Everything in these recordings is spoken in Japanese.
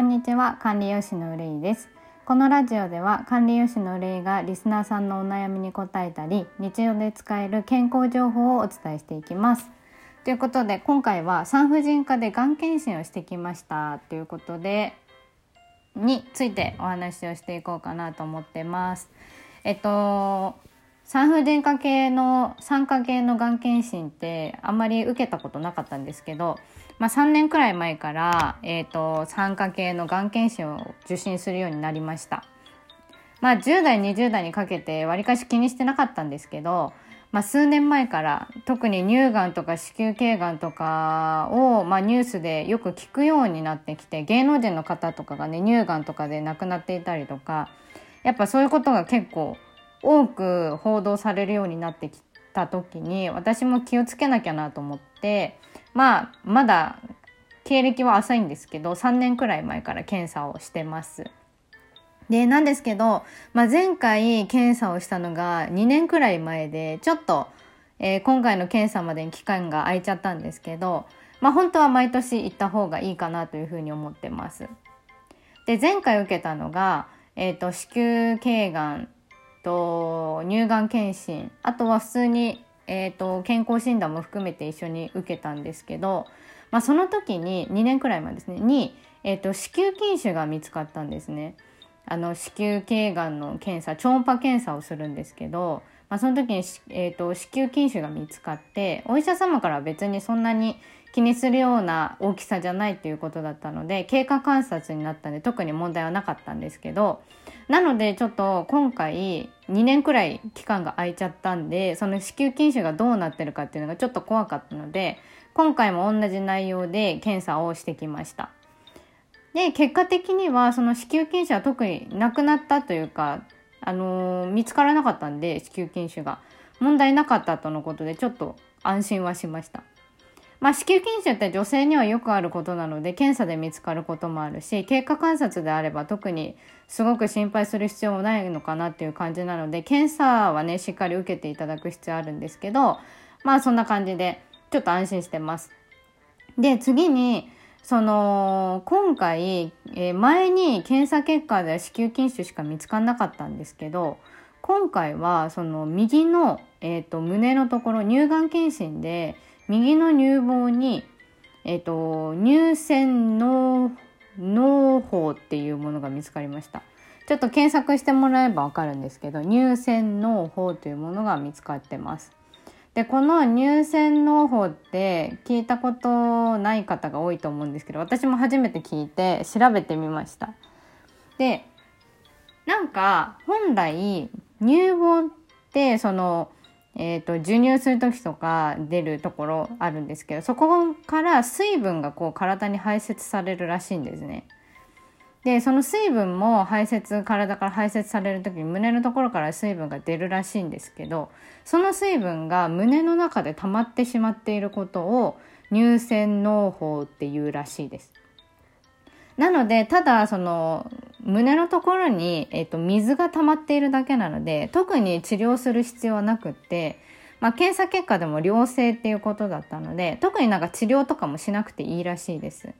こんにちは管理栄養士のうるいです。このラジオでは管理栄養士のうるいがリスナーさんのお悩みに答えたり日常で使える健康情報をお伝えしていきます。ということで今回は産婦人科でがん検診をしてきました。ということでについてお話をしていこうかなと思ってます。えっと産婦人科系の産科系のがん検診ってあんまり受けたことなかったんですけど、まあ、3年くらい前から、えーと、産科系のがん検診を受診するようになりました。まあ、10代20代にかけてわりかし気にしてなかったんですけど、まあ、数年前から特に乳がんとか子宮頸がんとかを、まあ、ニュースでよく聞くようになってきて芸能人の方とかがね乳がんとかで亡くなっていたりとかやっぱそういうことが結構多く報道されるようになってきた時に私も気をつけなきゃなと思ってまあまだ経歴は浅いんですけど3年くらい前から検査をしてます。でなんですけど、まあ、前回検査をしたのが2年くらい前でちょっと、えー、今回の検査までに期間が空いちゃったんですけど、まあ、本当は毎年行った方がいいかなというふうに思ってます。で前回受けたのが、えーと子宮頸がんと乳がん検診あとは普通に、えーと、健康診断も含めて一緒に受けたんですけど、まあ、その時に2年くらい前ですねに、えーと、子宮筋腫が見つかったんですね。あの子宮頸がんの検査超音波検査をするんですけど、まあ、その時に、えーと子宮筋腫が見つかってお医者様から別にそんなに気にするような大きさじゃないっていうことだったので経過観察になったんで特に問題はなかったんですけどなのでちょっと今回2年くらい期間が空いちゃったんでその子宮筋腫がどうなってるかっていうのがちょっと怖かったので今回も同じ内容で検査をしてきました。で結果的にはその子宮筋腫は特になくなったというか、あのー、見つからなかったんで子宮筋腫が問題なかったとのことでちょっと安心はしました。まあ、子宮筋腫って女性にはよくあることなので検査で見つかることもあるし経過観察であれば特にすごく心配する必要もないのかなっていう感じなので検査はねしっかり受けていただく必要あるんですけどまあそんな感じでちょっと安心してます。で次にその今回、えー、前に検査結果では子宮筋腫しか見つからなかったんですけど今回はその右の、えーと胸のところ乳がん検診で右の乳房に、えっ、ー、と、乳腺脳、脳胞っていうものが見つかりました。ちょっと検索してもらえばわかるんですけど、乳腺脳胞というものが見つかってます。で、この乳腺脳胞って聞いたことない方が多いと思うんですけど、私も初めて聞いて調べてみました。で、なんか本来乳房ってそのえーと、授乳する時とか出るところあるんですけどそこから水分がこう体に排泄されるらしいんですね。でその水分も排泄体から排泄される時に胸のところから水分が出るらしいんですけどその水分が胸の中で溜まってしまっていることを乳腺嚢胞っていうらしいです。なのでただその胸のところに、えーと、水が溜まっているだけなので特に治療する必要はなくって、まあ、検査結果でも良性っていうことだったので特になんか治療とかもしなくていいらしいです。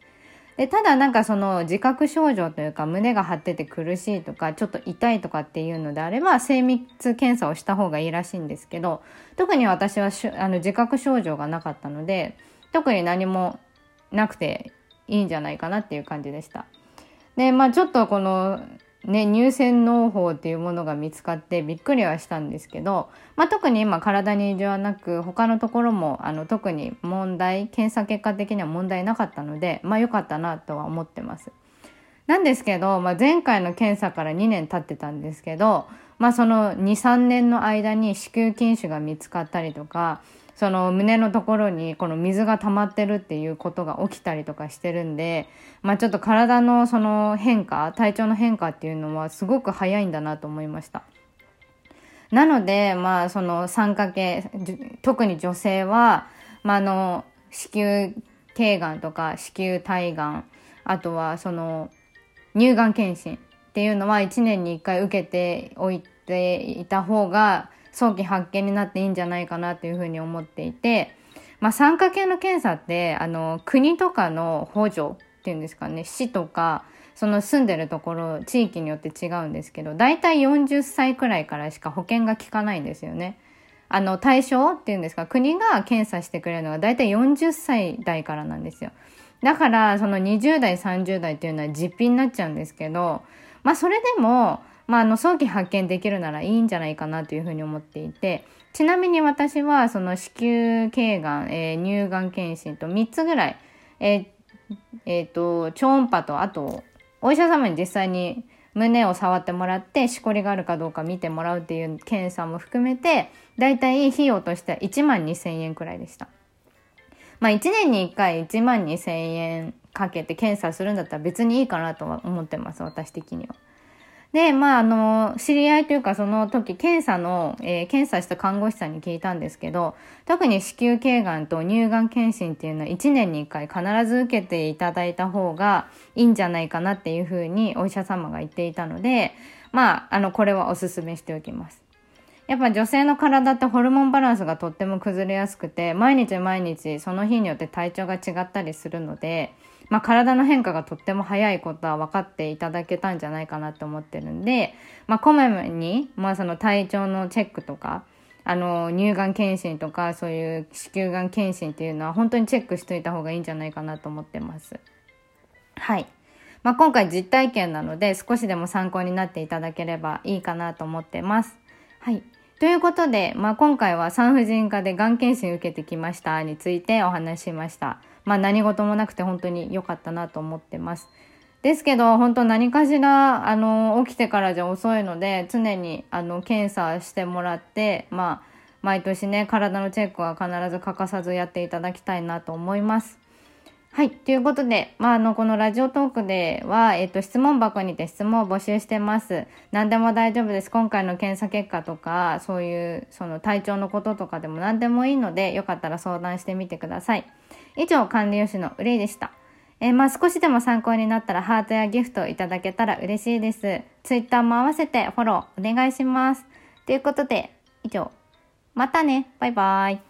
でただなんかその自覚症状というか胸が張ってて苦しいとかちょっと痛いとかっていうのであれば精密検査をした方がいいらしいんですけど特に私はあの自覚症状がなかったので特に何もなくていいんじゃないかなっていう感じでした。でまあちょっとこのね、乳腺農法っていうものが見つかってびっくりはしたんですけど、まあ、特に今体に異常はなく他のところもあの特に問題検査結果的には問題なかったのでまあ良かったなとは思ってます。なんですけど、まあ、前回の検査から2年経ってたんですけど、まあ、その23年の間に子宮筋腫が見つかったりとかその胸のところにこの水が溜まってるっていうことが起きたりとかしてるんで、まあちょっと体のその変化、体調の変化っていうのはすごく早いんだなと思いました。なので、まあその酸化系、特に女性は、まああの、子宮頸がんとか子宮体がん、あとはその乳がん検診っていうのは1年に1回受けておいていた方が早期発見になっていいんじゃないかなというふうに思っていて、まあ、酸化系の検査ってあの国とかの補助っていうんですかね市とかその住んでるところ地域によって違うんですけど大体40歳くらいからしか保険が効かないんですよね。あの対象っていうんですか国が検査してくれるのが大体40歳代からなんですよ。だからその20代30代っていうのは実費になっちゃうんですけどまあそれでも、まあ、あの早期発見できるならいいんじゃないかなというふうに思っていてちなみに私はその子宮頸がん、えー、乳がん検診と3つぐらい、えーえーと超音波とあとお医者様に実際に胸を触ってもらってしこりがあるかどうか見てもらうっていう検査も含めてだいたい費用としては1万2000円くらいでした。まあ1年に1回1万2000円かけて検査するんだったら別にいいかなとは思ってます私的には。で、まあ、あの、知り合いというかその時、検査の、えー、検査した看護師さんに聞いたんですけど、特に子宮頸がんと乳がん検診っていうのは1年に1回必ず受けていただいた方がいいんじゃないかなっていうふうにお医者様が言っていたので、まあ、あの、これはお勧めしておきます。やっぱ女性の体ってホルモンバランスがとっても崩れやすくて、毎日毎日その日によって体調が違ったりするので、まあ、体の変化がとっても早いことは分かっていただけたんじゃないかなと思ってるんで、まあ、こまめに、まあ、その体調のチェックとか、あの、乳がん検診とか、そういう子宮がん検診っていうのは本当にチェックしといた方がいいんじゃないかなと思ってます。はい。まあ、今回実体験なので少しでも参考になっていただければいいかなと思ってます。はい。ということで、まあ、今回は産婦人科でがん検診受けてきましたについてお話ししました。まあ何事もなくて本当に良かったなと思ってます。ですけど、本当何かしら、あの、起きてからじゃ遅いので、常に、あの、検査してもらって、まあ、毎年ね、体のチェックは必ず欠かさずやっていただきたいなと思います。はい。ということで、まあ、あの、このラジオトークでは、えっと、質問箱にて質問を募集してます。何でも大丈夫です。今回の検査結果とか、そういう、その体調のこととかでも何でもいいので、よかったら相談してみてください。以上、管理用紙の憂いでした。えー、まあ少しでも参考になったらハートやギフトいただけたら嬉しいです。ツイッターも合わせてフォローお願いします。ということで、以上。またね。バイバーイ。